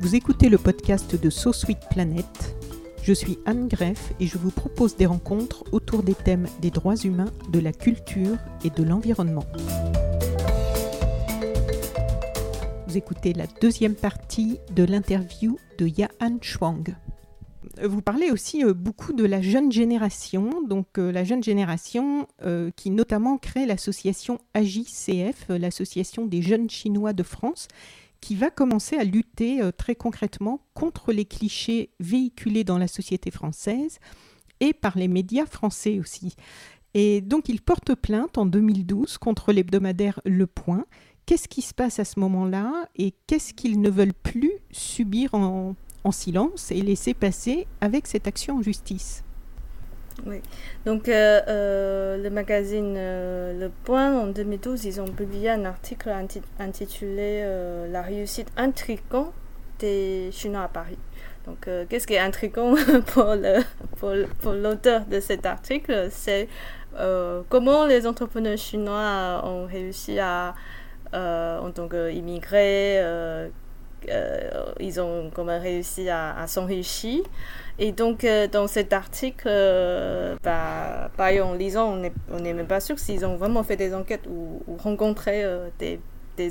Vous écoutez le podcast de So Planet. Je suis Anne Greff et je vous propose des rencontres autour des thèmes des droits humains, de la culture et de l'environnement. Vous écoutez la deuxième partie de l'interview de Yahan Chuang. Vous parlez aussi euh, beaucoup de la jeune génération, donc euh, la jeune génération euh, qui notamment crée l'association AJCF, l'association des jeunes chinois de France, qui va commencer à lutter très concrètement contre les clichés véhiculés dans la société française et par les médias français aussi. Et donc il porte plainte en 2012 contre l'hebdomadaire Le Point. Qu'est-ce qui se passe à ce moment-là et qu'est-ce qu'ils ne veulent plus subir en en silence et laisser passer avec cette action en justice. Oui. Donc, euh, euh, le magazine euh, Le Point, en 2012, ils ont publié un article intitulé La réussite intrigante des Chinois à Paris. Donc, qu'est-ce qui est intrigant pour, l'auteur de cet article? C'est comment les entrepreneurs chinois ont réussi à, en tant qu'immigrés, euh, ils ont comme réussi à, s'enrichir. Et donc, euh, dans cet article, euh, bah, en lisant, on n'est même pas sûr s'ils ont vraiment fait des enquêtes ou, rencontré des,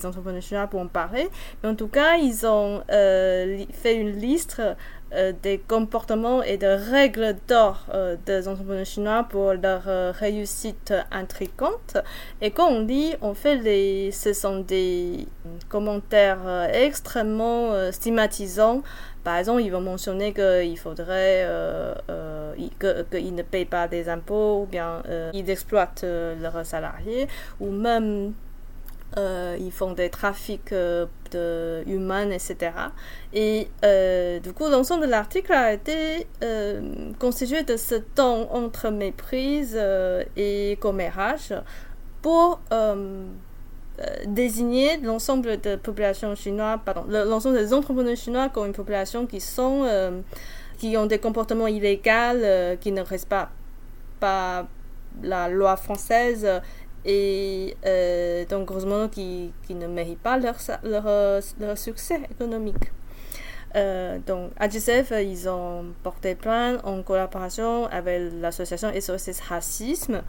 entrepreneurs pour en parler. Mais en tout cas, ils ont fait une liste euh, des comportements et des règles d'or euh, des entrepreneurs chinois pour leur euh, réussite intrigante. Et quand on lit, on fait ce sont des commentaires extrêmement stigmatisants. Par exemple, ils vont mentionner qu'il faudrait qu'ils ne payent pas des impôts ou bien ils exploitent leurs salariés ou même euh, ils font des trafics euh, humains, etc. Et euh, du coup, l'ensemble de l'article a été constitué de ce ton entre méprise et commérage pour désigner l'ensemble des entrepreneurs chinois comme une population qui sont, qui ont des comportements illégaux, qui ne respectent pas la loi française et euh, donc modo qui, qui, ne méritent pas leur, succès économique. Euh, donc AGCF, ils ont porté plainte en collaboration avec l'association SOS Racisme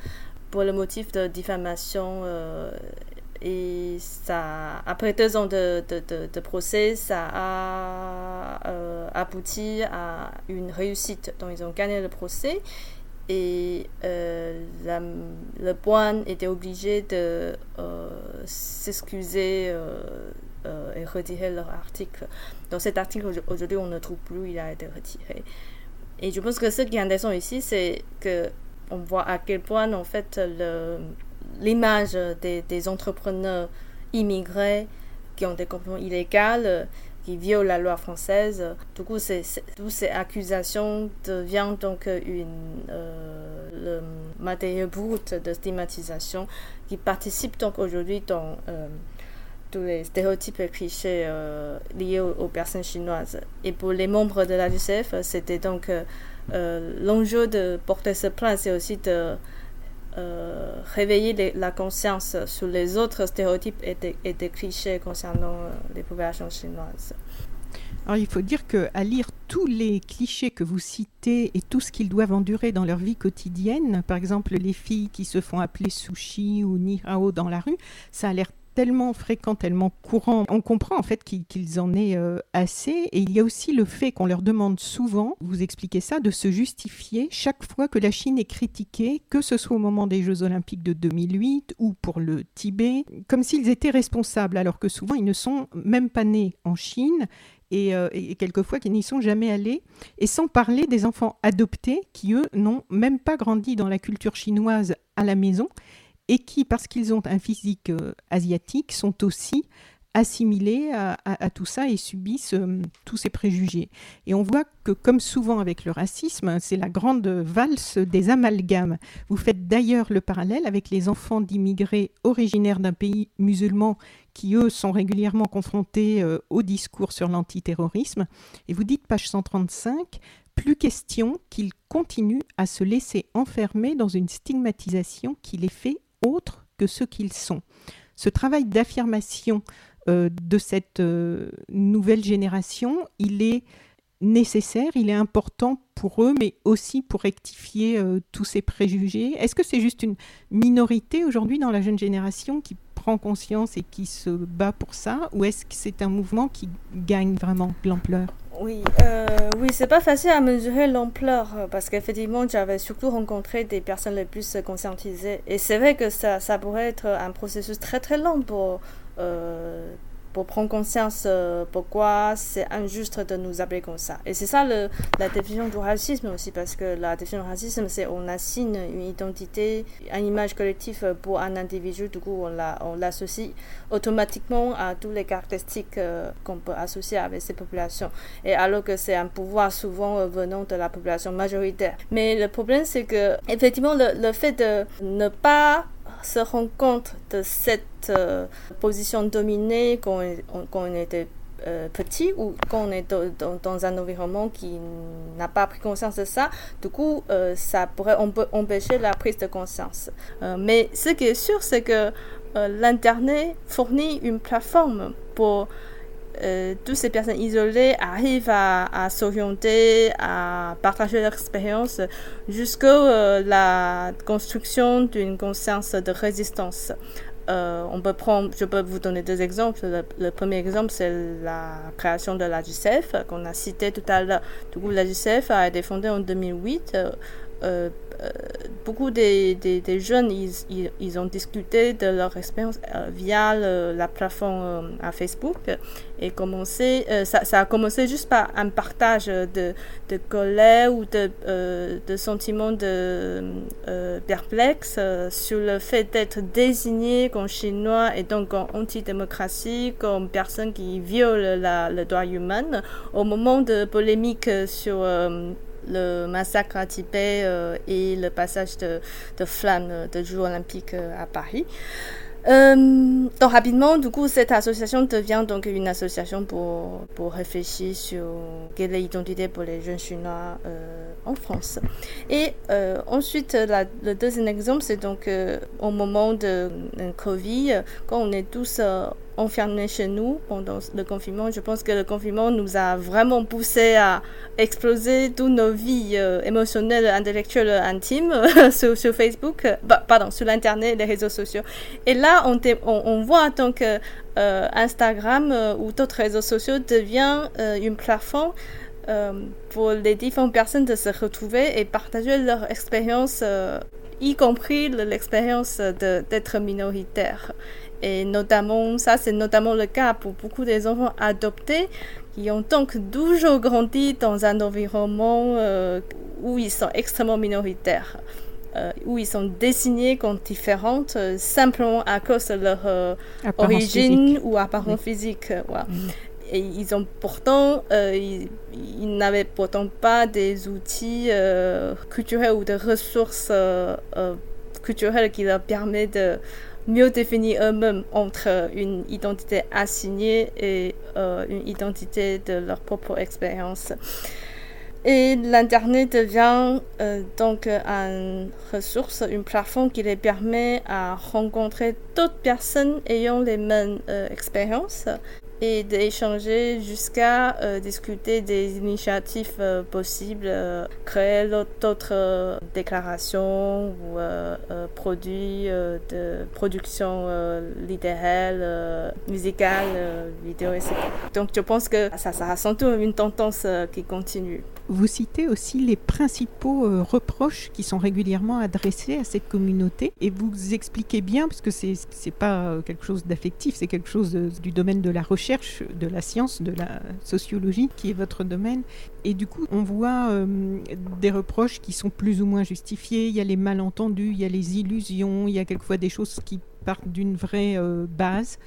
pour le motif de diffamation euh, et ça, après deux ans de procès, ça a euh, abouti à une réussite. Donc, ils ont gagné le procès et euh, le point était obligé de euh, s'excuser euh, et retirer leur article. Dans cet article, aujourd'hui, on ne trouve plus, il a été retiré. Et je pense que ce qui est intéressant ici, c'est que on voit à quel point, en fait, l'image des, entrepreneurs immigrés qui ont des comportements illégaux qui viole la loi française. Du coup, toutes ces accusations deviennent donc une, le matériau brut de stigmatisation qui participe donc aujourd'hui dans euh, tous les stéréotypes et clichés euh, liés aux, personnes chinoises. Et pour les membres de la l'ADCF, c'était donc l'enjeu de porter ce plan, c'est aussi de euh, réveiller la conscience sur les autres stéréotypes et des, clichés concernant euh, les populations chinoises. Alors il faut dire qu'à lire tous les clichés que vous citez et tout ce qu'ils doivent endurer dans leur vie quotidienne, par exemple les filles qui se font appeler sushi ou ni hao dans la rue, ça a l'air tellement fréquent, tellement courant, on comprend en fait qu'ils en aient euh, assez. Et il y a aussi le fait qu'on leur demande souvent, vous expliquez ça, de se justifier chaque fois que la Chine est critiquée, que ce soit au moment des Jeux olympiques de 2008 ou pour le Tibet, comme s'ils étaient responsables, alors que souvent ils ne sont même pas nés en Chine et, euh, et, quelquefois qui n'y sont jamais allés, et sans parler des enfants adoptés qui, eux, n'ont même pas grandi dans la culture chinoise à la maison, et qui, parce qu'ils ont un physique euh, asiatique, sont aussi assimilés à, tout ça et subissent euh, tous ces préjugés. Et on voit que, comme souvent avec le racisme, c'est la grande valse des amalgames. Vous faites d'ailleurs le parallèle avec les enfants d'immigrés originaires d'un pays musulman qui, eux, sont régulièrement confrontés euh, au discours sur l'antiterrorisme. Et vous dites, page 135, plus question qu'ils continuent à se laisser enfermer dans une stigmatisation qui les fait autres que ce qu'ils sont. Ce travail d'affirmation de cette euh, nouvelle génération, il est nécessaire, il est important pour eux, mais aussi pour rectifier tous ces préjugés. Est-ce que c'est juste une minorité aujourd'hui dans la jeune génération qui prend conscience et qui se bat pour ça Ou est-ce que c'est un mouvement qui gagne vraiment de l'ampleur? Oui, euh, oui, c'est pas facile à mesurer l'ampleur parce qu'effectivement, j'avais surtout rencontré des personnes les plus conscientisées. Et c'est vrai que ça, ça pourrait être un processus très très long pour euh, pour prendre conscience euh, pourquoi c'est injuste de nous appeler comme ça. Et c'est ça le, la définition du racisme aussi, parce que la définition du racisme, c'est on assigne une identité, une image collective pour un individu, du coup on l'associe automatiquement à toutes les caractéristiques euh, qu'on peut associer avec ces populations. Et alors que c'est un pouvoir souvent venant de la population majoritaire. Mais le problème, c'est que effectivement, le, le fait de ne pas se rend compte de cette euh, position dominée quand on, était euh, petit ou quand on est dans, un environnement qui n'a pas pris conscience de ça, du coup, euh, ça pourrait empêcher la prise de conscience. mais ce qui est sûr, c'est que l'Internet fournit une plateforme pour euh, toutes ces personnes isolées arrivent à, s'orienter, à partager leur expérience jusqu'à euh, la construction d'une conscience de résistance. Euh, on peut prendre, je peux vous donner deux exemples. Le, premier exemple, c'est la création de la qu'on a cité tout à l'heure. Du coup, la a été fondée en 2008 euh, euh, beaucoup des, jeunes, ils, ont discuté de leur expérience euh, via la plateforme à Facebook et commencé, ça, a commencé juste par un partage de, colère ou de, de sentiments de perplexe sur le fait d'être désigné comme chinois et donc en antidémocratie, comme personne qui viole le droit humain au moment de polémique sur le massacre à Tibet euh, et le passage de, de flammes de Jeux olympiques euh, à Paris. Euh, donc rapidement, du coup, cette association devient donc une association pour, pour réfléchir sur quelle est l'identité pour les jeunes chinois en France. Et ensuite, le deuxième exemple, c'est donc au moment de, de Covid, quand on est tous enfermés chez nous pendant le confinement. Je pense que le confinement nous a vraiment poussé à exploser toutes nos vies euh, émotionnelles, intellectuelles, intimes sur, sur, Facebook, bah, pardon, sur l'Internet, les réseaux sociaux. Et là, on, voit que euh, Instagram ou d'autres réseaux sociaux devient une plateforme pour les différentes personnes de se retrouver et partager leur expérience, y compris l'expérience d'être minoritaire. Et notamment, ça c'est notamment le cas pour beaucoup des enfants adoptés qui ont donc toujours grandi dans un environnement euh, où ils sont extrêmement minoritaires. Euh, où ils sont désignés comme différentes euh, simplement à cause de leur origine ou apparence physique. Et ils ont pourtant, ils, ils n'avaient pourtant pas des outils culturels ou des ressources culturelles qui leur permettent de mieux définir eux-mêmes entre une identité assignée et euh, une identité de leur propre expérience. Et l'Internet devient euh, donc une ressource, une plateforme qui les permet à rencontrer d'autres personnes ayant les mêmes euh, expériences et d'échanger jusqu'à discuter des initiatives possibles, créer d'autres déclarations ou produits de production littéraire, musicale, vidéo, etc. Donc je pense que ça, ça surtout une tendance qui continue. Vous citez aussi les principaux euh, reproches qui sont régulièrement adressés à cette communauté et vous expliquez bien, parce que c'est pas euh, quelque chose d'affectif, c'est quelque chose du domaine de la recherche, de la science, de la sociologie qui est votre domaine. Et du coup, on voit euh, des reproches qui sont plus ou moins justifiés. Il y a les malentendus, il y a les illusions, il y a quelquefois des choses qui partent d'une vraie base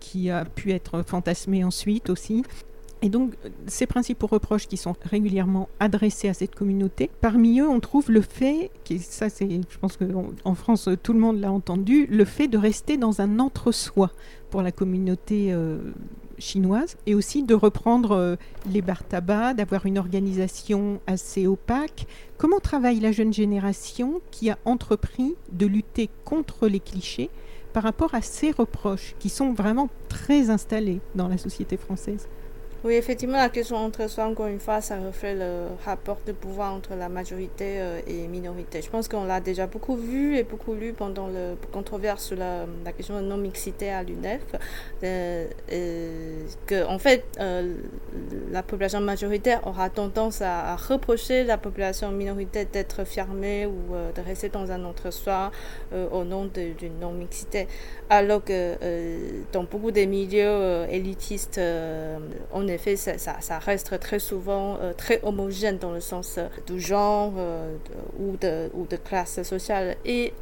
qui a pu être fantasmée ensuite aussi. Et donc, ces principaux reproches qui sont régulièrement adressés à cette communauté, parmi eux, on trouve le fait, qui, ça c'est, je pense qu'en France, tout le monde l'a entendu, le fait de rester dans un entre-soi pour la communauté euh, chinoise, et aussi de reprendre euh, les bars tabac, d'avoir une organisation assez opaque. Comment travaille la jeune génération qui a entrepris de lutter contre les clichés par rapport à ces reproches qui sont vraiment très installés dans la société française? Oui, effectivement, la question entre soi, encore une fois, ça reflète le rapport de pouvoir entre la majorité euh, et minorité. Je pense qu'on l'a déjà beaucoup vu et beaucoup lu pendant le controverse sur la, question de non-mixité à l'UNEF. Euh, que, en fait, euh, la population majoritaire aura tendance à, reprocher la population minoritaire d'être fermée ou de rester dans un entre-soi au nom d'une non-mixité. Alors que dans beaucoup des milieux élitistes, on est effet, ça, reste très souvent euh, très homogène dans le sens euh, du genre euh, ou, de, classe sociale et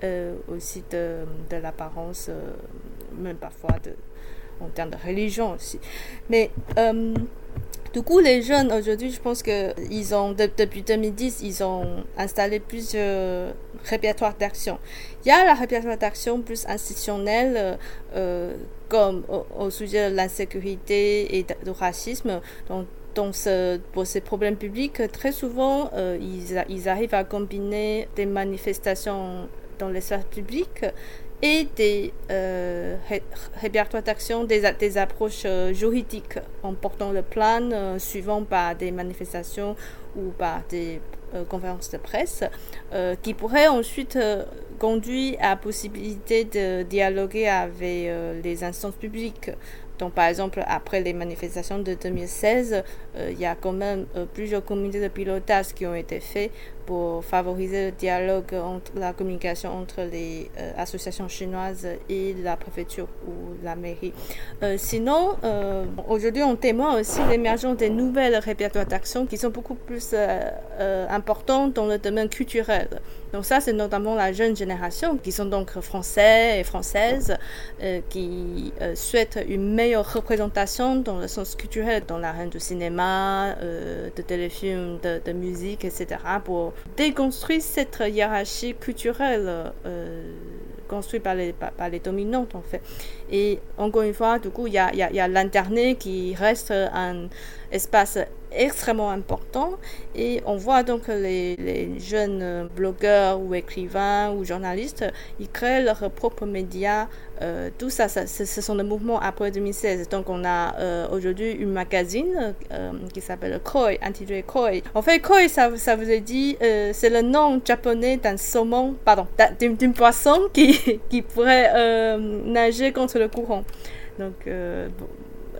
aussi de, l'apparence, même parfois en termes de religion aussi. Mais du coup, les jeunes aujourd'hui, je pense que ils ont depuis 2010, ils ont installé plusieurs répertoires d'action. Il y a la répertoire d'action plus institutionnelle, comme au, sujet de l'insécurité et du racisme. Donc, pour ces problèmes publics, très souvent, euh, ils, ils, arrivent à combiner des manifestations dans l'espace public et des euh, répertoires d'action, des, approches euh, juridiques en portant le plan, euh, suivant par des manifestations ou par des conférences de presse, qui pourraient ensuite conduire à la possibilité de dialoguer avec les instances publiques. Donc, par exemple, après les manifestations de 2016, euh, il y a quand même euh, plusieurs comités de pilotage qui ont été faits pour favoriser le dialogue entre la communication entre les euh, associations chinoises et la préfecture ou la mairie. sinon, aujourd'hui, on témoigne aussi l'émergence des nouvelles répertoires d'action qui sont beaucoup plus importantes dans le domaine culturel. Donc ça, c'est notamment la jeune génération qui sont donc français et françaises qui souhaitent une meilleure représentation dans le sens culturel, dans l'arène du cinéma, euh, de téléfilms, de, de, musique, etc., pour déconstruire cette hiérarchie culturelle euh, construite par les, par, les dominantes, en fait. Et encore une fois, du coup, il y a, y a l'Internet qui reste un espace extrêmement important et on voit donc les, jeunes blogueurs ou écrivains ou journalistes, ils créent leurs propres médias. Euh, tout ça, ce sont des mouvements après 2016. Donc on a euh, aujourd'hui une magazine euh, qui s'appelle Koi, intitulé Koi. En fait, Koi, ça, ça vous a dit, euh, c'est le nom japonais d'un saumon, pardon, d'une poisson qui, qui pourrait euh, nager contre le courant. Donc, bon,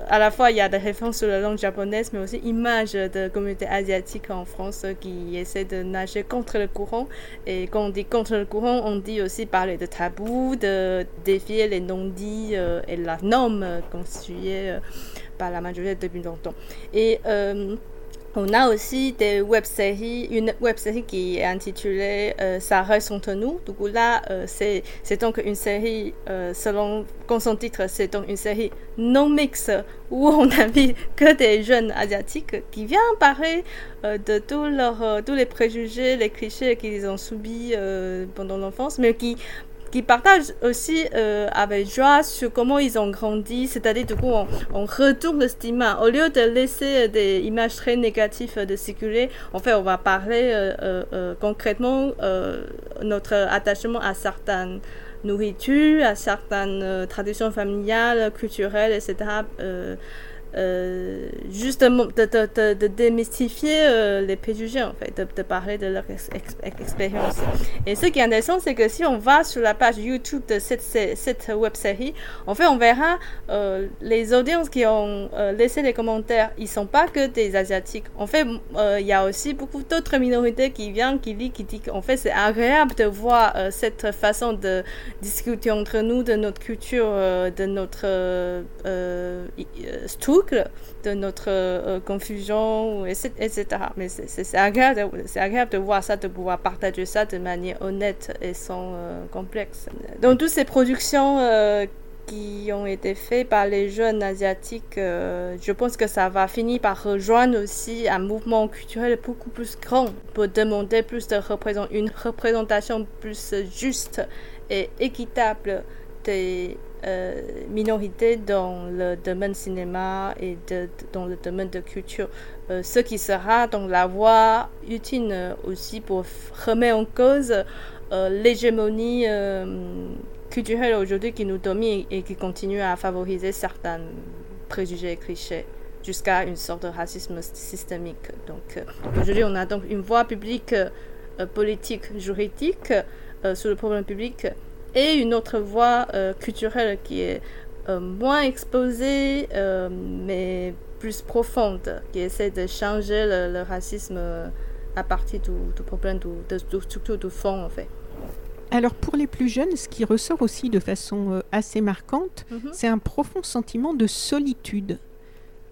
à la fois, il y a des références sur la langue japonaise, mais aussi images de communautés asiatiques en France qui essaient de nager contre le courant. Et quand on dit contre le courant, on dit aussi parler de tabou, de défier les non-dits euh, et la norme constituée euh, par la majorité depuis longtemps. Euh, on a aussi des web-séries, une web-série qui est intitulée euh, reste entre nous. Du coup, là, euh, c'est, donc une série, euh, selon son titre, c'est donc une série non mix où on vu que des jeunes asiatiques qui viennent parler de tous leurs, tous les préjugés, les clichés qu'ils ont subis pendant l'enfance, mais qui qui partagent aussi euh, avec joie sur comment ils ont grandi, c'est-à-dire du coup on, retourne le stigma. Au lieu de laisser des images très négatives de circuler, en fait on va parler euh, euh, concrètement notre attachement à certains nourriture, à certaines traditions familiales, culturelles, etc. Euh, juste de, démystifier euh, les préjugés, en fait, de, parler de leur expérience. Et ce qui est intéressant, c'est que si on va sur la page YouTube de cette, cette web série, en fait, on verra euh, les audiences qui ont laissé les commentaires. Ils sont pas que des Asiatiques. En fait, il y a aussi beaucoup d'autres minorités qui viennent, qui lisent, qui disent en fait, c'est agréable de voir cette façon de discuter entre nous, de notre culture, de notre de notre euh, confusion, etc. Mais c'est agréable, agréable, de voir ça, de pouvoir partager ça de manière honnête et sans euh, complexe. Donc toutes ces productions euh, qui ont été faites par les jeunes asiatiques, je pense que ça va finir par rejoindre aussi un mouvement culturel beaucoup plus grand pour demander plus de représentation, une représentation plus juste et équitable des euh, minorité dans le domaine cinéma et dans le domaine de culture. Euh, ce qui sera donc la voie utile aussi pour remettre en cause euh, l'hégémonie culturelle aujourd'hui qui nous domine et qui continue à favoriser certains préjugés et clichés jusqu'à une sorte de racisme systémique. Donc aujourd'hui, on a donc une voie publique, politique, juridique sur le problème public et une autre voie euh, culturelle qui est euh, moins exposée, euh, mais plus profonde, qui essaie de changer le, racisme à partir du, problème du, de, du fond, en fait. Alors pour les plus jeunes, ce qui ressort aussi de façon assez marquante, mhm. c'est un profond sentiment de solitude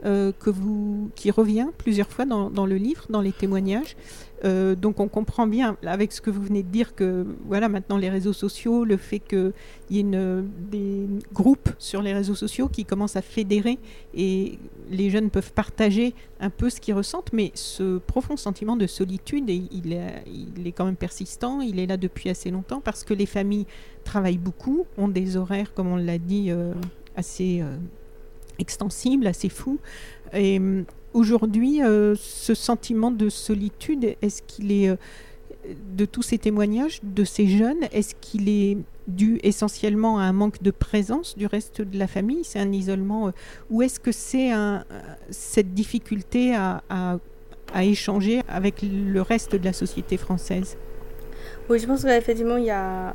que vous, qui revient plusieurs fois dans, dans, le livre, dans les témoignages. Euh, donc on comprend bien avec ce que vous venez de dire que voilà maintenant les réseaux sociaux, le fait qu'il y ait des groupes sur les réseaux sociaux qui commencent à fédérer et les jeunes peuvent partager un peu ce qu'ils ressentent, mais ce profond sentiment de solitude, il, est, il est quand même persistant, il est là depuis assez longtemps parce que les familles travaillent beaucoup, ont des horaires, comme on l'a dit, euh, assez euh, extensibles, assez fous. Et Aujourd'hui, euh, ce sentiment de solitude, est-ce qu'il est, euh, de tous ces témoignages de ces jeunes, est-ce qu'il est dû essentiellement à un manque de présence du reste de la famille? C'est un isolement euh, Ou est-ce que c'est cette difficulté à, échanger avec le reste de la société française? Oui, je pense qu'effectivement, il y a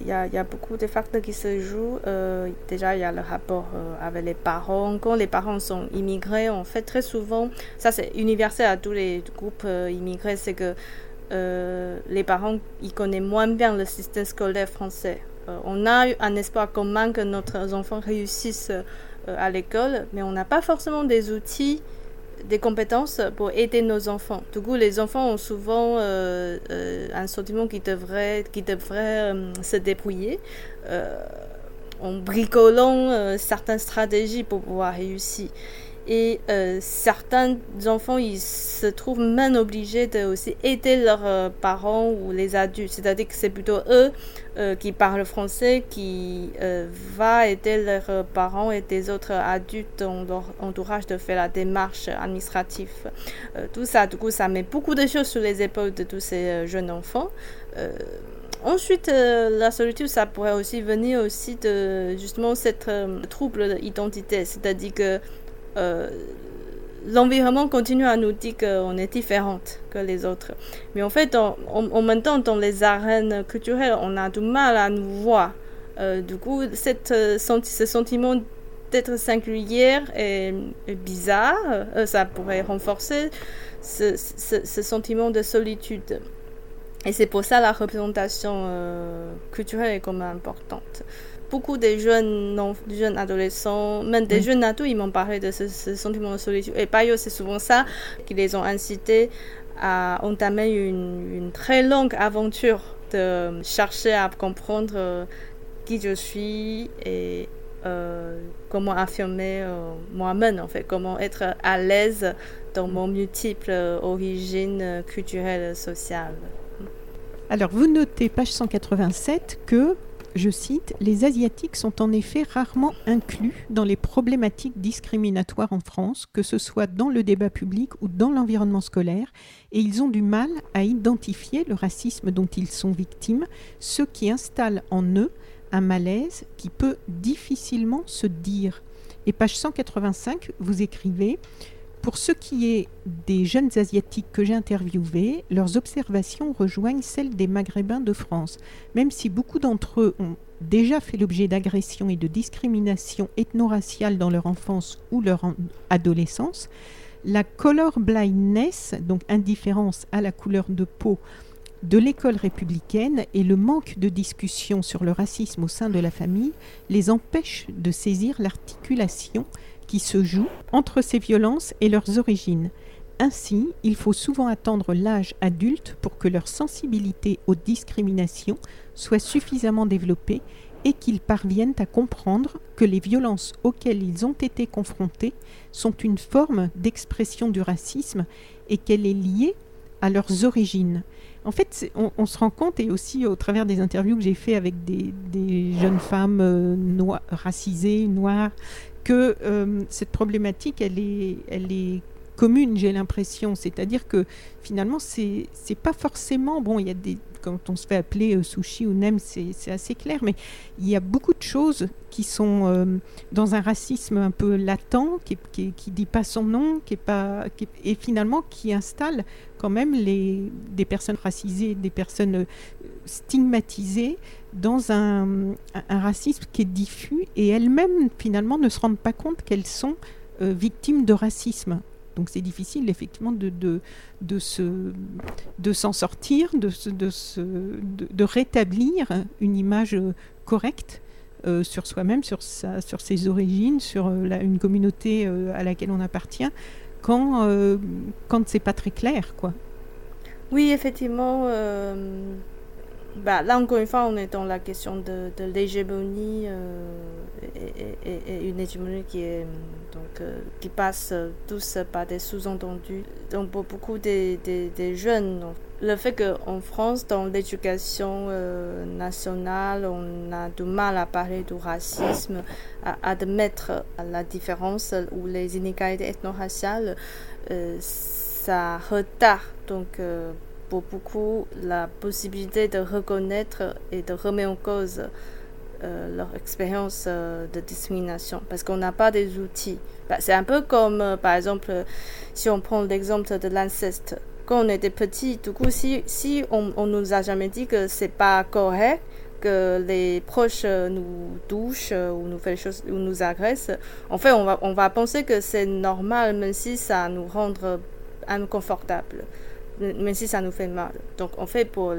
il y, beaucoup de facteurs qui se jouent. Euh, déjà, il y a le rapport euh, avec les parents. Quand les parents sont immigrés, en fait, très souvent, ça c'est universel à tous les groupes euh, immigrés, c'est que les parents, ils connaissent moins bien le système scolaire français. on a un espoir commun que notre enfants réussissent à l'école, mais on n'a pas forcément des outils des compétences pour aider nos enfants. Du coup, les enfants ont souvent euh, euh, un sentiment qui devrait, qui devrait euh, se débrouiller en bricolant certaines stratégies pour pouvoir réussir. Et euh, certains enfants, ils se trouvent même obligés de aider leurs euh, parents ou les adultes. C'est-à-dire que c'est plutôt eux euh, qui parlent français qui va aider leurs parents et des autres adultes dans leur entourage de faire la démarche administrative. tout ça, du coup, ça met beaucoup de choses sur les épaules de tous ces jeunes enfants. Ensuite, la solitude, ça pourrait aussi venir aussi de justement cette trouble d'identité, c'est-à-dire que euh, l'environnement continue à nous dire qu'on est différente que les autres. Mais en fait, en, même temps, dans les arènes culturelles, on a du mal à nous voir. Euh, du coup, cette, euh, ce sentiment d'être singulière et, bizarre, ça pourrait renforcer ce, ce, sentiment de solitude. Et c'est pour ça la représentation culturelle est comme importante beaucoup de jeunes, non, jeunes adolescents, même des jeunes adultes, ils m'ont parlé de ce, sentiment de solitude. Et par ailleurs, c'est souvent ça qui les ont incités à entamer une, une, très longue aventure de chercher à comprendre euh, qui je suis et euh, comment affirmer euh, moi-même, en fait, comment être à l'aise dans mon multiple origine culturelle, sociale. Alors, vous notez, page 187, que je cite, Les Asiatiques sont en effet rarement inclus dans les problématiques discriminatoires en France, que ce soit dans le débat public ou dans l'environnement scolaire, et ils ont du mal à identifier le racisme dont ils sont victimes, ce qui installe en eux un malaise qui peut difficilement se dire. Et page 185, vous écrivez pour ce qui est des jeunes asiatiques que j'ai interviewés, leurs observations rejoignent celles des Maghrébins de France. Même si beaucoup d'entre eux ont déjà fait l'objet d'agressions et de discriminations ethno-raciales dans leur enfance ou leur adolescence, la color blindness, donc indifférence à la couleur de peau de l'école républicaine et le manque de discussion sur le racisme au sein de la famille les empêchent de saisir l'articulation qui se joue entre ces violences et leurs origines. Ainsi, il faut souvent attendre l'âge adulte pour que leur sensibilité aux discriminations soit suffisamment développée et qu'ils parviennent à comprendre que les violences auxquelles ils ont été confrontés sont une forme d'expression du racisme et qu'elle est liée à leurs origines. En fait, on, se rend compte, et aussi au travers des interviews que j'ai fait avec des, jeunes femmes euh, racisées, noires, que euh, cette problématique, elle est, elle est commune, j'ai l'impression. C'est-à-dire que finalement, c'est pas forcément. Bon, il y a des. Quand on se fait appeler euh, sushi ou nem, c'est assez clair, mais il y a beaucoup de choses qui sont euh, dans un racisme un peu latent, qui, qui, dit pas son nom, qui est pas, et finalement qui installe quand même les, des personnes racisées, des personnes stigmatisées dans un, racisme qui est diffus et elles-mêmes finalement ne se rendent pas compte qu'elles sont euh, victimes de racisme. Donc c'est difficile effectivement de, de, se, de s'en sortir, de, de, de, rétablir une image correcte euh, sur soi-même, sur, sa, sur ses origines, sur euh, une communauté à laquelle on appartient, quand, quand c'est pas très clair. quoi. Oui, effectivement bah, là, encore une fois, on est dans la question de, de l'hégémonie euh, et, une hégémonie euh, qui passe tous par des sous-entendus. Donc, pour beaucoup des, jeunes, le fait qu'en France, dans l'éducation euh, nationale, on a du mal à parler du racisme, à admettre la différence ou les inégalités ethno-raciales, ça retarde donc pour beaucoup la possibilité de reconnaître et de remettre en cause euh, leur expérience euh, de discrimination parce qu'on n'a pas des outils. Bah, c'est un peu comme, euh, par exemple, si on prend l'exemple de l'inceste. Quand on était petit, du coup, si, si on, on nous a jamais dit que c'est pas correct, que les proches nous touchent ou nous fait des choses ou nous agressent, en fait, on va, on va penser que c'est normal, même si ça nous rend inconfortable même si ça nous fait mal. Donc, en fait, pour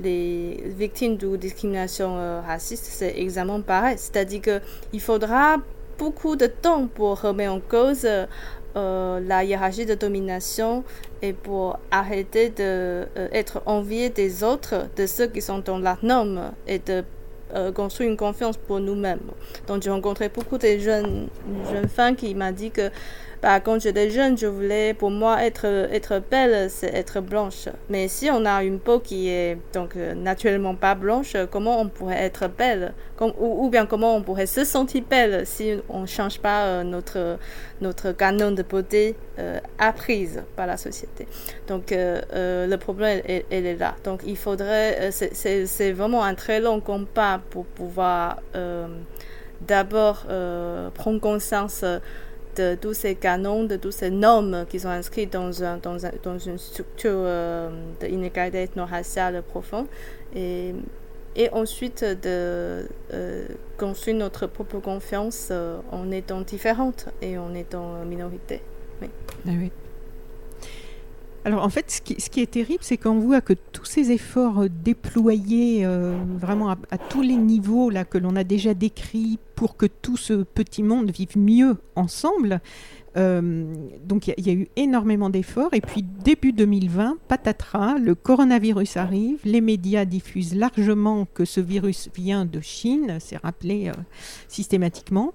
les victimes de discrimination euh, raciste, c'est exactement pareil. C'est-à-dire qu'il faudra beaucoup de temps pour remettre en cause euh, la hiérarchie de domination et pour arrêter d'être euh, envié des autres, de ceux qui sont dans la norme et de construire une confiance pour nous-mêmes. Donc j'ai rencontré beaucoup de jeunes, jeunes femmes qui m'ont dit que bah, quand j'étais jeune, je voulais, pour moi, être, être belle, c'est être blanche. Mais si on a une peau qui est donc euh, naturellement pas blanche, comment on pourrait être belle? Ou, bien comment on pourrait se sentir belle si on ne change pas euh, notre, notre canon de beauté euh, apprise par la société? Donc, le problème, elle, est là. Donc, il faudrait, c'est vraiment un très long combat pour pouvoir d'abord prendre conscience de tous ces canons, de tous ces normes qui sont inscrits dans, un, dans, un, dans une structure euh, d'inégalité ethno-raciale profonde. Et, et ensuite de euh, construire notre propre confiance euh, en étant différente et en étant minorité. Oui. Ah. Alors en fait, ce qui, est terrible, c'est qu'on voit que tous ces efforts déployés vraiment à, tous les niveaux là que l'on a déjà décrits pour que tout ce petit monde vive mieux ensemble. Euh, donc il y, a eu énormément d'efforts. Et puis début 2020, patatras, le coronavirus arrive, les médias diffusent largement que ce virus vient de Chine, c'est rappelé euh, systématiquement.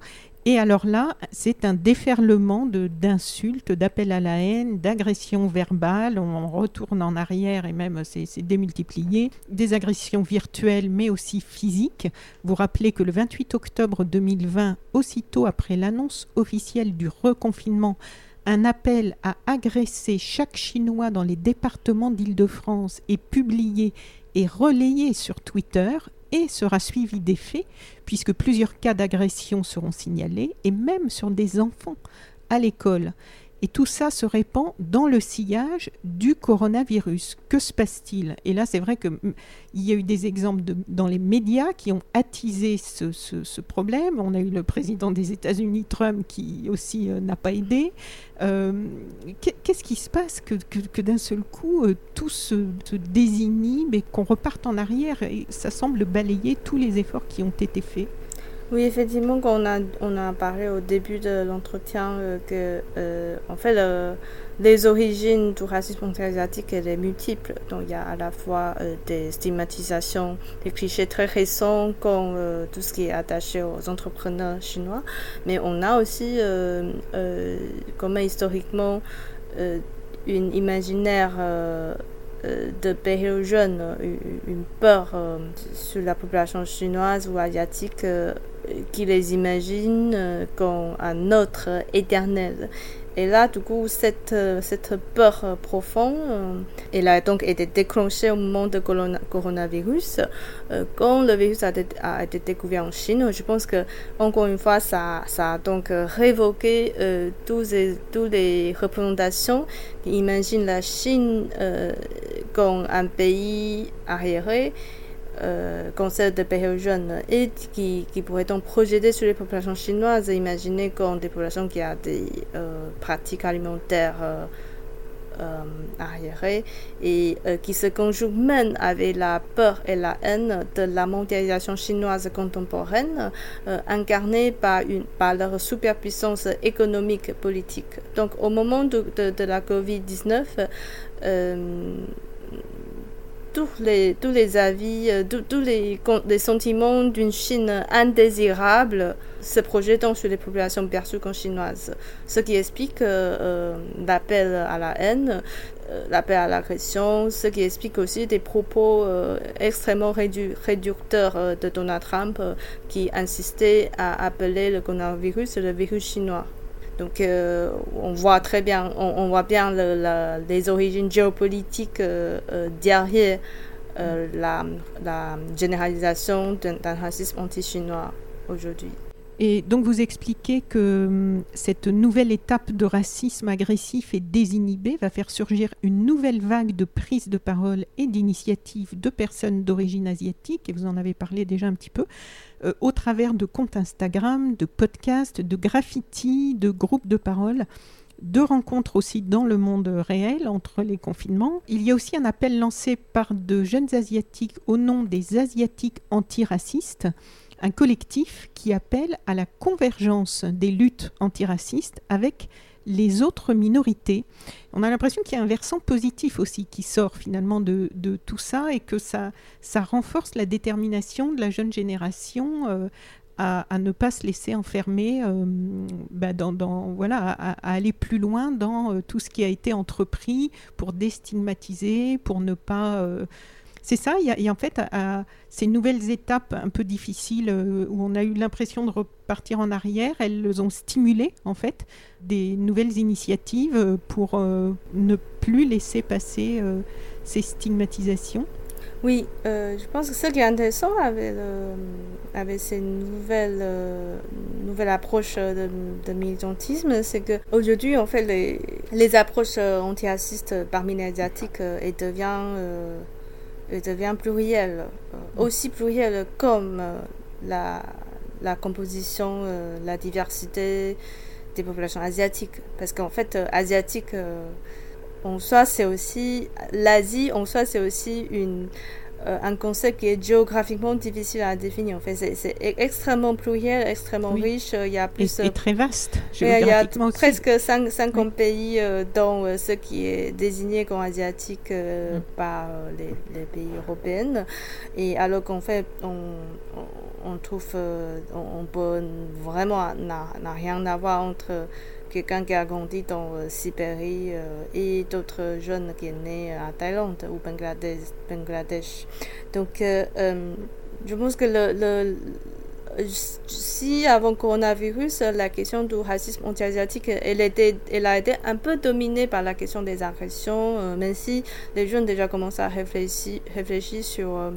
Et alors là, c'est un déferlement d'insultes, d'appels à la haine, d'agressions verbales. On retourne en arrière et même c'est démultiplié. Des agressions virtuelles, mais aussi physiques. Vous rappelez que le 28 octobre 2020, aussitôt après l'annonce officielle du reconfinement, un appel à agresser chaque Chinois dans les départements d'Île-de-France est publié et relayé sur Twitter et sera suivi des faits, puisque plusieurs cas d'agression seront signalés, et même sur des enfants à l'école. Et tout ça se répand dans le sillage du coronavirus. Que se passe-t-il? Et là, c'est vrai qu'il mm, y a eu des exemples dans les médias qui ont attisé ce, problème. On a eu le président des États-Unis, Trump, qui aussi euh, n'a pas aidé. Euh, qu'est-ce qui se passe que, d'un seul coup, euh, tout se, se désinhibe et qu'on reparte en arrière? Et ça semble balayer tous les efforts qui ont été faits oui, effectivement, on a, on a parlé au début de l'entretien euh, que, euh, en fait, les origines du racisme asiatique, elles sont multiples. Donc, il y a à la fois euh, des stigmatisations, des clichés très récents, comme tout ce qui est attaché aux entrepreneurs chinois. Mais on a aussi, comme historiquement, une imaginaire de période jeune, une peur sur la population chinoise ou asiatique qui les imagine euh, comme un autre éternel. Et là, du coup, cette, euh, cette peur profonde, euh, elle a donc été déclenchée au moment du coronavirus. Quand le virus a, été découvert en Chine, je pense que, encore une fois, ça, ça a donc révoqué tous les, toutes les représentations qui imaginent la Chine comme un pays arriéré euh, de période jeune et qui, pourrait donc projeter sur les populations chinoises, imaginer comme des populations qui ont des euh, pratiques alimentaires euh, euh arriérées et qui se conjuguent même avec la peur et la haine de la mondialisation chinoise contemporaine, incarnée par, une, par leur superpuissance économique politique. Donc au moment de la COVID-19, tous les, avis, euh, tous les, sentiments d'une Chine indésirable se projettent sur les populations perçues comme chinoises. Ce qui explique euh, euh, l'appel à la haine, l'appel à l'agression, ce qui explique aussi des propos extrêmement réducteurs de Donald Trump qui insistait à appeler le coronavirus le virus chinois. Donc, euh, on voit très bien, on, voit bien les origines géopolitiques euh, euh, derrière la, la, généralisation d'un racisme anti-chinois aujourd'hui. Et donc vous expliquez que hum, cette nouvelle étape de racisme agressif et désinhibé va faire surgir une nouvelle vague de prise de parole et d'initiatives de personnes d'origine asiatique, et vous en avez parlé déjà un petit peu, euh, au travers de comptes Instagram, de podcasts, de graffitis, de groupes de parole de rencontres aussi dans le monde réel entre les confinements. Il y a aussi un appel lancé par de jeunes Asiatiques au nom des Asiatiques antiracistes un collectif qui appelle à la convergence des luttes antiracistes avec les autres minorités. On a l'impression qu'il y a un versant positif aussi qui sort finalement de, tout ça et que ça, ça renforce la détermination de la jeune génération euh, à, ne pas se laisser enfermer, euh, bah, dans, voilà, à, aller plus loin dans euh, tout ce qui a été entrepris pour déstigmatiser, pour ne pas c'est ça, a, en fait ces nouvelles étapes un peu difficiles euh, où on a eu l'impression de repartir en arrière, elles ont stimulé en fait des nouvelles initiatives euh, pour euh, ne plus laisser passer ces stigmatisations. Oui, je pense que ce qui est intéressant avec, avec ces nouvelles, nouvelles approches de, de militantisme, c'est qu'aujourd'hui, en fait, les, les approches antiracistes parmi les Asiatiques elles deviennent devient pluriel, euh, aussi pluriel comme euh, la, la composition, euh, la diversité des populations asiatiques. Parce qu'en fait, asiatique, en soi, c'est aussi, l'Asie, en soi, c'est aussi une, un concept qui est géographiquement difficile à définir. En fait, c'est extrêmement pluriel, extrêmement riche. Il y a plus. Et, très vaste. Il y a presque 50 pays, dont ce qui est désigné comme asiatique mm. par les, les, pays européens. Et alors qu'en fait, on, on trouve, on, peut vraiment n'a rien à voir entre quelqu'un qui a grandi dans la Sibérie et d'autres jeunes qui sont nés à Thaïlande ou Bangladesh. Bangladesh. Donc, je pense que le, si avant coronavirus, la question du racisme anti-asiatique, elle, était, elle a été un peu dominée par la question des agressions, même si les jeunes déjà commencent à réfléchir, sur euh,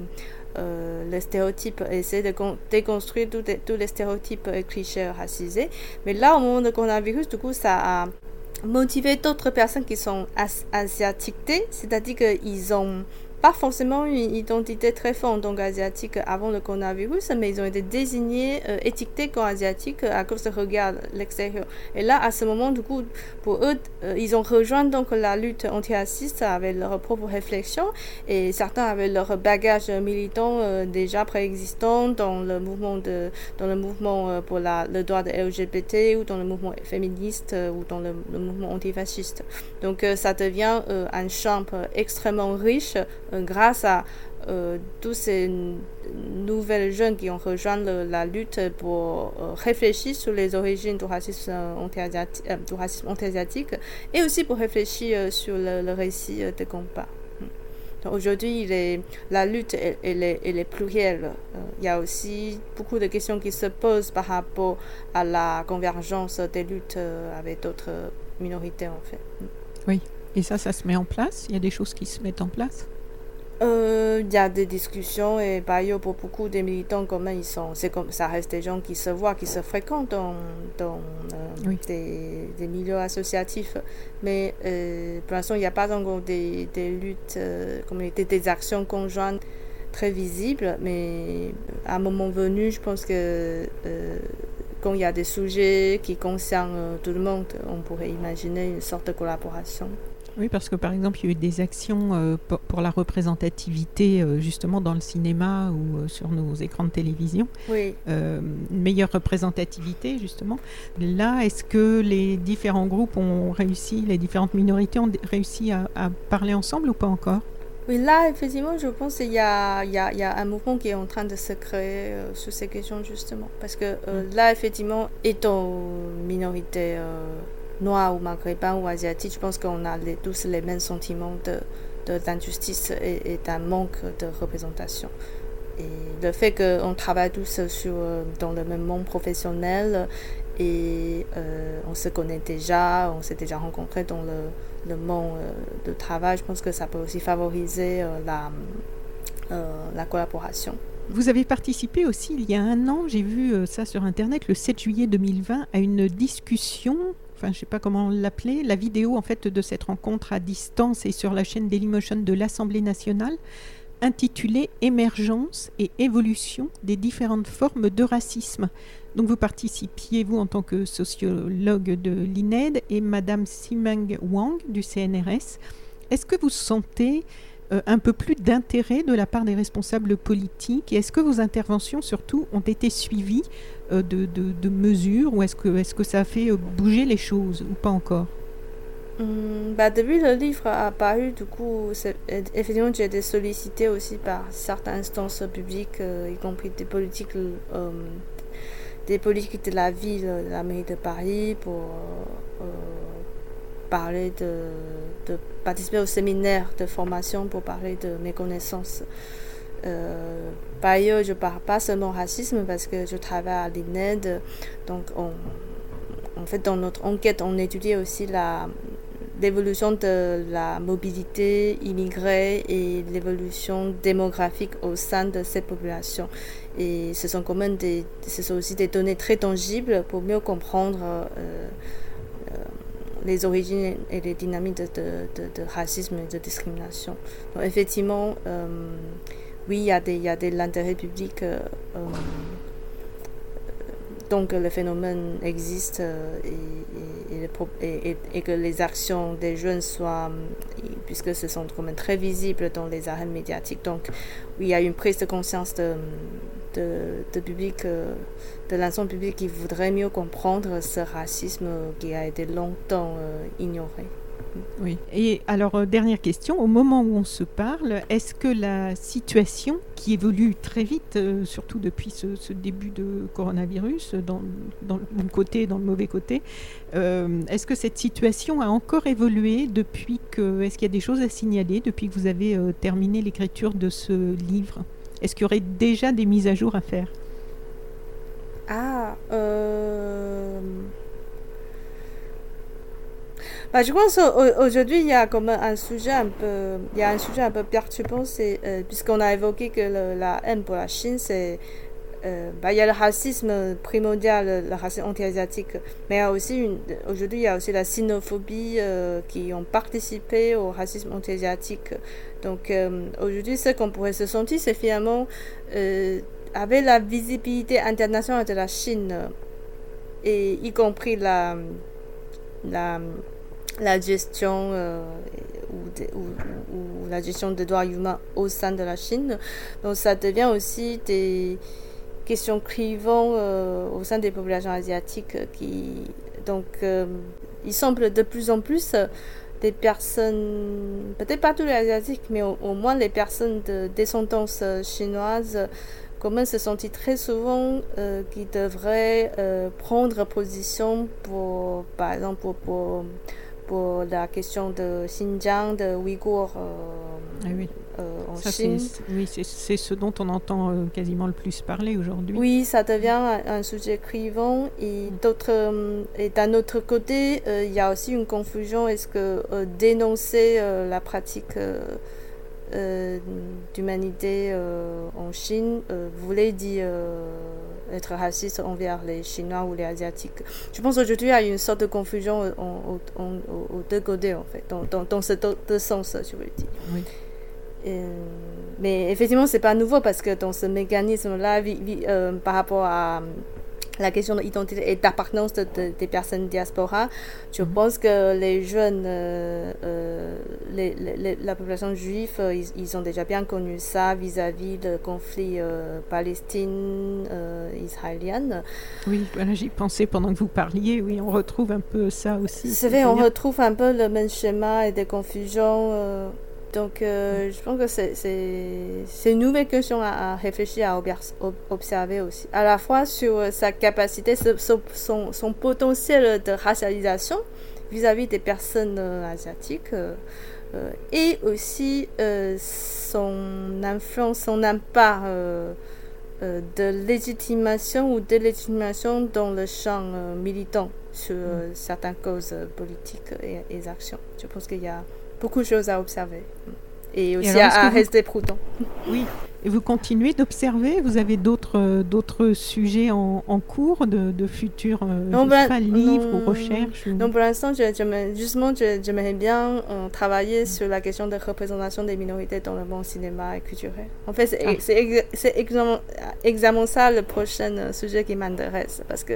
les stéréotypes, essayer de déconstruire tous les stéréotypes et clichés racisés. Mais là, au moment du coronavirus, du coup, ça a motivé d'autres personnes qui sont asiatiques, c'est-à-dire qu'ils ont pas forcément une identité très forte donc asiatique avant le coronavirus, mais ils ont été désignés, euh, étiquetés comme asiatiques à cause de regard l'extérieur. Et là, à ce moment, du coup, pour eux, euh, ils ont rejoint donc la lutte antiraciste avec leur propre réflexion et certains avaient leur bagage militant euh, déjà préexistant dans le mouvement de, dans le mouvement pour la, le droit de LGBT ou dans le mouvement féministe ou dans le, le mouvement antifasciste. Donc, ça devient un champ extrêmement riche euh, grâce à euh, tous ces nouvelles jeunes qui ont rejoint la lutte pour euh, réfléchir sur les origines du racisme anti-asiatique, et aussi pour réfléchir sur le, récit de combat. Aujourd'hui, la lutte elle, est, est, plurielle. il y a aussi beaucoup de questions qui se posent par rapport à la convergence des luttes avec d'autres minorités en fait. Oui, et ça, ça se met en place? Il y a des choses qui se mettent en place? Euh, il y a des discussions et par ailleurs pour beaucoup des militants comme ils sont. C'est comme ça reste des gens qui se voient qui se fréquentent dans, dans euh, des, des, milieux associatifs. Mais euh, pour l'instant il n'y a pas encore des, des luttes comme des, des actions conjointes très visibles. Mais à un moment venu je pense que quand il y a des sujets qui concernent tout le monde on pourrait imaginer une sorte de collaboration oui, parce que par exemple, il y a eu des actions euh, pour, la représentativité euh, justement dans le cinéma ou euh, sur nos écrans de télévision. Oui. une meilleure représentativité justement. Là, est-ce que les différents groupes ont réussi, les différentes minorités ont réussi à, parler ensemble ou pas encore? Oui, là, effectivement, je pense qu'il y, y, y a, un mouvement qui est en train de se créer sur ces questions, justement. Parce que mm. là, effectivement, étant minorité noir ou maghrébin ou asiatique, je pense qu'on a tous les mêmes sentiments de, d'injustice et, d'un manque de représentation. Et le fait qu'on travaille tous sur, dans le même monde professionnel et euh, on se connaît déjà, on s'est déjà rencontré dans le, le monde euh, de travail, je pense que ça peut aussi favoriser euh, la, la collaboration. Vous avez participé aussi il y a un an, j'ai vu ça sur Internet, le 7 juillet 2020, à une discussion enfin je sais pas comment l'appeler, la vidéo en fait de cette rencontre à distance et sur la chaîne Dailymotion de l'Assemblée nationale intitulée Émergence et évolution des différentes formes de racisme. Donc vous participiez, vous, en tant que sociologue de l'INED et Madame Simeng Wang du CNRS. Est-ce que vous sentez un peu plus d'intérêt de la part des responsables politiques? Est-ce que vos interventions, surtout, ont été suivies euh, de, mesures ou est-ce que, ça a fait euh, bouger les choses ou pas encore? Hum, bah, Depuis le livre a apparu, du coup, effectivement, j'ai été sollicitée aussi par certaines instances publiques, y compris des politiques, des politiques de la ville, de la mairie de Paris, pour parler de, participer au séminaire de formation pour parler de mes connaissances. Euh, par ailleurs, je ne parle pas seulement racisme parce que je travaille à l'INED. Donc, on, en fait, dans notre enquête, on étudie aussi la, l'évolution de la mobilité immigrée et l'évolution démographique au sein de cette population. Et ce sont, quand même des, ce sont aussi des données très tangibles pour mieux comprendre euh, les origines et les dynamiques de, racisme et de discrimination. Donc, effectivement, euh, oui, il y a, de l'intérêt public. Euh, euh, donc le phénomène existe et, et, que les actions des jeunes soient, puisque ce sont quand même très visibles dans les arènes médiatiques. Donc, il y a une prise de conscience de, de, public, de l'ensemble public qui voudrait mieux comprendre ce racisme qui a été longtemps ignoré. Oui. Et alors, euh, dernière question, au moment où on se parle, est-ce que la situation qui évolue très vite, euh, surtout depuis ce, début de coronavirus, dans, le bon côté, dans le mauvais côté, euh, est-ce que cette situation a encore évolué depuis que... Est-ce qu'il y a des choses à signaler depuis que vous avez terminé l'écriture de ce livre? Est-ce qu'il y aurait déjà des mises à jour à faire? Ah, euh... Bah, je pense aujourd'hui il y a comme un sujet un peu, il y a un sujet un peu perturbant, c'est euh, puisqu'on a évoqué que la haine pour la Chine, c'est euh, bah, il y a le racisme primordial, le racisme anti-asiatique, mais aujourd'hui il y a aussi la sinophobie qui ont participé au racisme anti-asiatique. Donc aujourd'hui, ce qu'on pourrait se sentir, c'est finalement avec la visibilité internationale de la Chine et y compris la la la gestion euh, ou, la gestion des droits humains au sein de la Chine. Donc ça devient aussi des questions crivantes euh, au sein des populations asiatiques qui donc euh, il semble de plus en plus des personnes, peut-être pas tous les asiatiques, mais au, moins les personnes de descendance chinoise comment se sentir très souvent qui devraient prendre position pour, par exemple, pour pour la question de Xinjiang, de Ouïghours euh, ah oui. Euh, en Chine. Oui, c'est ce dont on entend euh, quasiment le plus parler aujourd'hui. Oui, ça devient un, sujet crivant. Et, mm. et d'un autre côté, il y a aussi une confusion. Est-ce que dénoncer la pratique d'humanité en Chine voulait dire être raciste envers les Chinois ou les Asiatiques. Je pense qu'aujourd'hui, il y a une sorte de confusion aux deux côtés, en fait, dans, dans, dans ces deux sens, je veux dire. Oui. mais effectivement, c'est pas nouveau parce que dans ce mécanisme-là, euh, par rapport à la question de l'identité et d'appartenance de, des personnes diaspora, je mhm. pense que les jeunes, euh, euh, la population juive, euh, ils, ont déjà bien connu ça vis-à-vis du conflit palestine-israélien. oui, voilà, j'y pensais pendant que vous parliez. Oui, on retrouve un peu ça aussi. C'est vrai, on retrouve un peu le même schéma et des confusions. Donc, euh, je pense que c'est une nouvelle question à, réfléchir, à observer aussi. À la fois sur euh, sa capacité, son, son, potentiel de racialisation vis-à-vis des personnes euh, asiatiques et aussi son influence, son impact de légitimation ou délégitimation dans le champ militant sur mm. certaines causes politiques et, et actions. Je pense qu'il y a beaucoup de choses à observer. Et aussi à, rester prudent. Oui, et vous continuez d'observer? Vous avez d'autres euh, d'autres sujets en, en, cours de, de futurs euh, ben, livres ou recherches Non, pour l'instant, justement, j'aimerais bien euh, travailler sur la question de représentation des minorités dans le monde cinéma et culturel. En fait, c'est ah. exactement ça le prochain sujet qui m'intéresse. Parce que,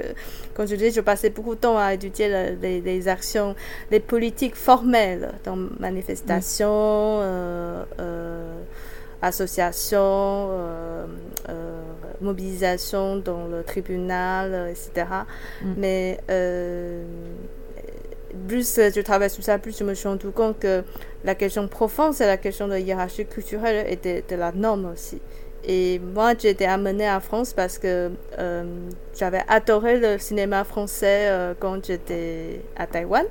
comme je dis, je passais beaucoup de temps à étudier les, actions, les politiques formelles dans manifestations euh, euh, mobilisation dans le tribunal, euh, etc. Mm. Mais plus je travaille sur ça, plus je me suis rendu compte que la question profonde, c'est la question de hiérarchie culturelle et de, la norme aussi. Et moi, j'ai été amenée en France parce que j'avais adoré le cinéma français quand j'étais à Taïwan.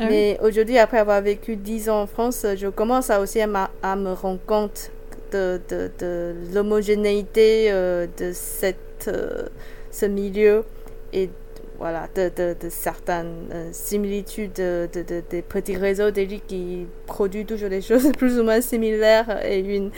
Ah Mais aujourd'hui, après avoir vécu 10 ans en France, je commence à aussi à me rendre compte de, de, de l'homogénéité euh, de cette, euh, ce milieu et voilà, de, de, de certaines euh, similitudes de, de, petits réseaux d'élite qui produisent toujours des choses plus ou moins similaires et une,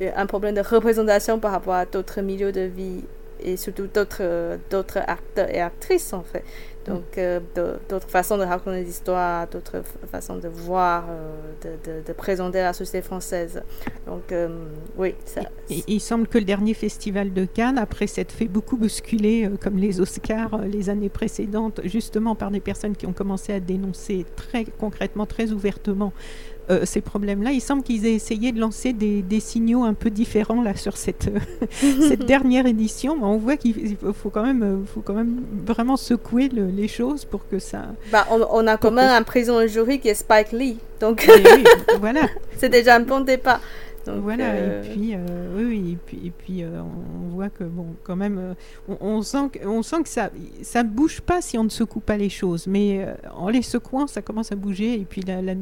un problème de représentation par rapport à d'autres milieux de vie et surtout d'autres d'autres acteurs et actrices en fait. Donc, euh, d'autres façons de raconter des histoires, d'autres façons de voir, euh, de, de, présenter la société française. Donc, euh, oui. Ça, il semble que le dernier festival de Cannes, après s'être fait beaucoup bousculer, comme les Oscars les années précédentes, justement par des personnes qui ont commencé à dénoncer très concrètement, très ouvertement euh, ces problèmes-là. Il semble qu'ils aient essayé de lancer des, signaux un peu différents là sur cette, cette dernière édition, mais on voit qu'il faut quand même, faut quand même vraiment secouer les choses pour que ça. Bah, on, a quand même un président de jury qui est Spike Lee, donc voilà. C'est déjà un bon départ voilà, et euh, puis, euh, oui, et puis, et puis euh, on voit que, bon, quand même, on, sent que, on sent que ça ça ne bouge pas si on ne secoue pas les choses, mais en les secouant, ça commence à bouger, et puis la, la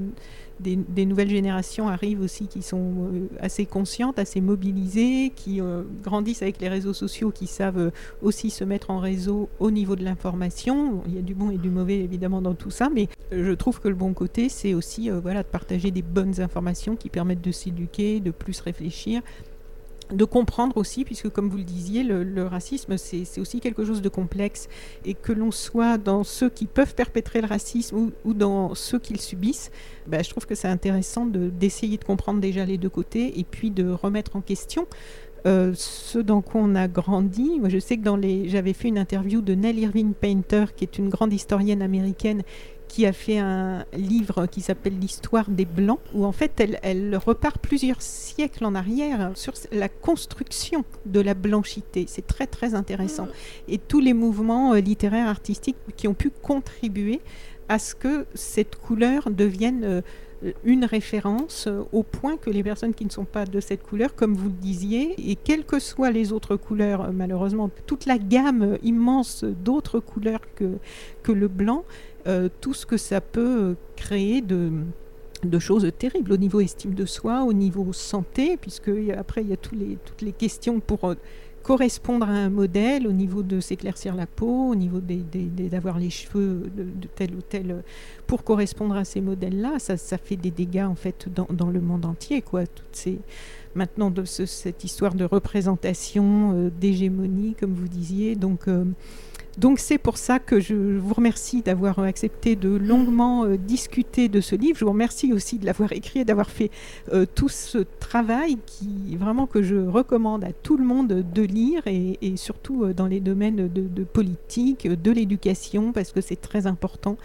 des, nouvelles générations arrivent aussi qui sont euh, assez conscientes, assez mobilisées, qui euh, grandissent avec les réseaux sociaux, qui savent euh, aussi se mettre en réseau au niveau de l'information. Il y a du bon et du mauvais évidemment dans tout ça, mais je trouve que le bon côté, c'est aussi voilà, de partager des bonnes informations qui permettent de s'éduquer, de plus réfléchir de comprendre aussi, puisque comme vous le disiez, le, racisme, c'est aussi quelque chose de complexe, et que l'on soit dans ceux qui peuvent perpétrer le racisme ou, dans ceux qui le subissent, bah, je trouve que c'est intéressant d'essayer de, comprendre déjà les deux côtés, et puis de remettre en question euh, ce dans quoi on a grandi. Moi, je sais que dans j'avais fait une interview de Nell Irving Painter, qui est une grande historienne américaine, qui a fait un livre qui s'appelle L'histoire des Blancs, où en fait elle, elle, repart plusieurs siècles en arrière sur la construction de la blanchité. C'est très très intéressant. Et tous les mouvements euh, littéraires, artistiques qui ont pu contribuer à ce que cette couleur devienne euh, une référence euh, au point que les personnes qui ne sont pas de cette couleur, comme vous le disiez, et quelles que soient les autres couleurs, malheureusement, toute la gamme immense d'autres couleurs que, que le blanc, euh, tout ce que ça peut créer de, choses terribles au niveau estime de soi, au niveau santé, puisque après il y a tous les, toutes les questions pour euh, correspondre à un modèle, au niveau de s'éclaircir la peau, au niveau d'avoir les cheveux de, tel ou tel, pour correspondre à ces modèles-là, ça, ça, fait des dégâts en fait dans, le monde entier, quoi. Toutes ces maintenant cette histoire de représentation, euh, d'hégémonie, comme vous disiez, donc. Donc c'est pour ça que je vous remercie d'avoir accepté de longuement euh, discuter de ce livre. Je vous remercie aussi de l'avoir écrit et d'avoir fait euh, tout ce travail qui vraiment que je recommande à tout le monde de lire et, surtout euh, dans les domaines de politique, de l'éducation parce que c'est très important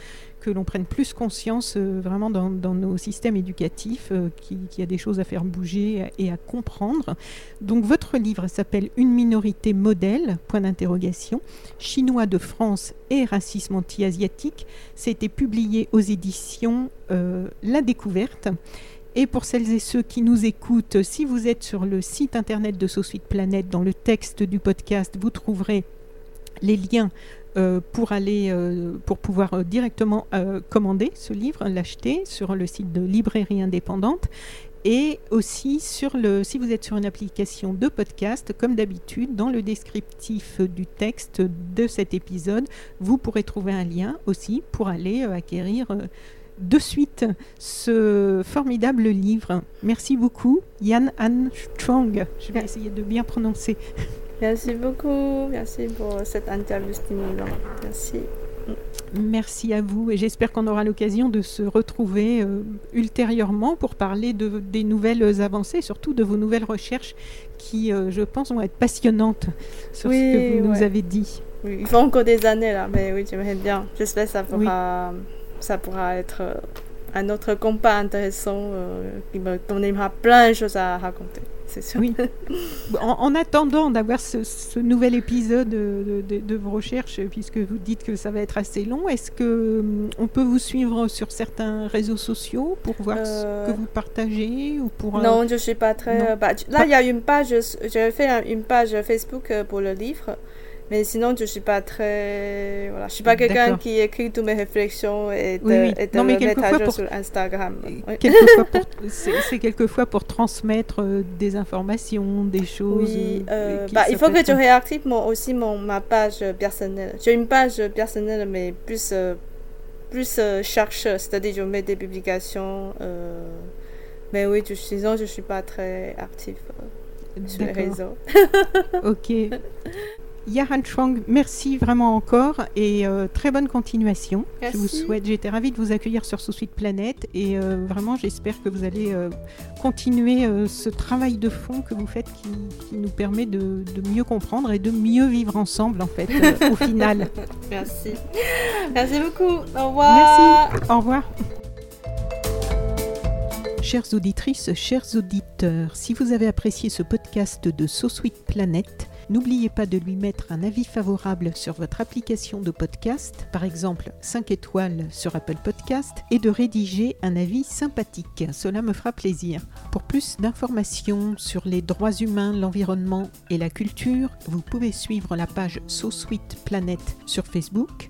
que l'on prenne plus conscience euh, vraiment dans, nos systèmes éducatifs, euh, qu'il y a des choses à faire bouger et à comprendre. Donc votre livre s'appelle Une minorité modèle, point d'interrogation, Chinois de France et racisme anti-asiatique. C'était publié aux éditions euh, La Découverte. Et pour celles et ceux qui nous écoutent, si vous êtes sur le site internet de SoSuite Planète, dans le texte du podcast, vous trouverez les liens euh, pour aller, euh, pour pouvoir euh, directement commander ce livre, l'acheter sur le site de Librairie Indépendante. Et aussi, sur le, si vous êtes sur une application de podcast, comme d'habitude, dans le descriptif du texte de cet épisode, vous pourrez trouver un lien aussi pour aller acquérir de suite ce formidable livre. Merci beaucoup, Yann An Strong. Je vais essayer de bien prononcer. Merci beaucoup. Merci pour cette interview stimulante. Merci. Merci à vous et j'espère qu'on aura l'occasion de se retrouver euh, ultérieurement pour parler de, des nouvelles avancées, surtout de vos nouvelles recherches qui, euh, je pense, vont être passionnantes sur ce que vous nous avez dit. Oui, il faut encore des années là, mais oui, j'aimerais bien. J'espère que ça pourra, ça pourra être euh, un autre combat intéressant qui me donnera plein de choses à raconter c'est sûr. Oui. en, attendant d'avoir ce, nouvel épisode de, vos recherches, puisque vous dites que ça va être assez long, est-ce que hum, on peut vous suivre sur certains réseaux sociaux pour voir ce euh, que vous partagez ou pour Non, je suis pas très. Bah, là, il y a une page. J'ai fait une page Facebook euh, pour le livre. Mais sinon, je suis pas très. Voilà, je suis pas quelqu'un qui écrit toutes mes réflexions et de, oui, Et de non, mais jour sur Instagram. c'est quelquefois pour transmettre euh, des informations, des choses. Oui, euh, bah, il faut que je réactive mon, aussi mon, ma page personnelle. J'ai une page personnelle, mais plus, euh, plus chercheuse, c'est-à-dire je mets des publications. mais oui, je, sinon, je suis pas très active sur les réseaux. ok. Yahan Chuang, merci vraiment encore et euh, très bonne continuation. Je vous souhaite, j'étais ravie de vous accueillir sur Sous Suite Planète et euh, vraiment j'espère que vous allez euh, continuer ce travail de fond que vous faites qui, nous permet de, de, mieux comprendre et de mieux vivre ensemble en fait au final. Merci. Merci beaucoup. Au revoir. Merci. Au revoir. Chères auditrices, chers auditeurs, si vous avez apprécié ce podcast de So Sweet Planet, N'oubliez pas de lui mettre un avis favorable sur votre application de podcast, par exemple 5 étoiles sur Apple Podcast, et de rédiger un avis sympathique. Cela me fera plaisir. Pour plus d'informations sur les droits humains, l'environnement et la culture, vous pouvez suivre la page So Sweet Planet sur Facebook.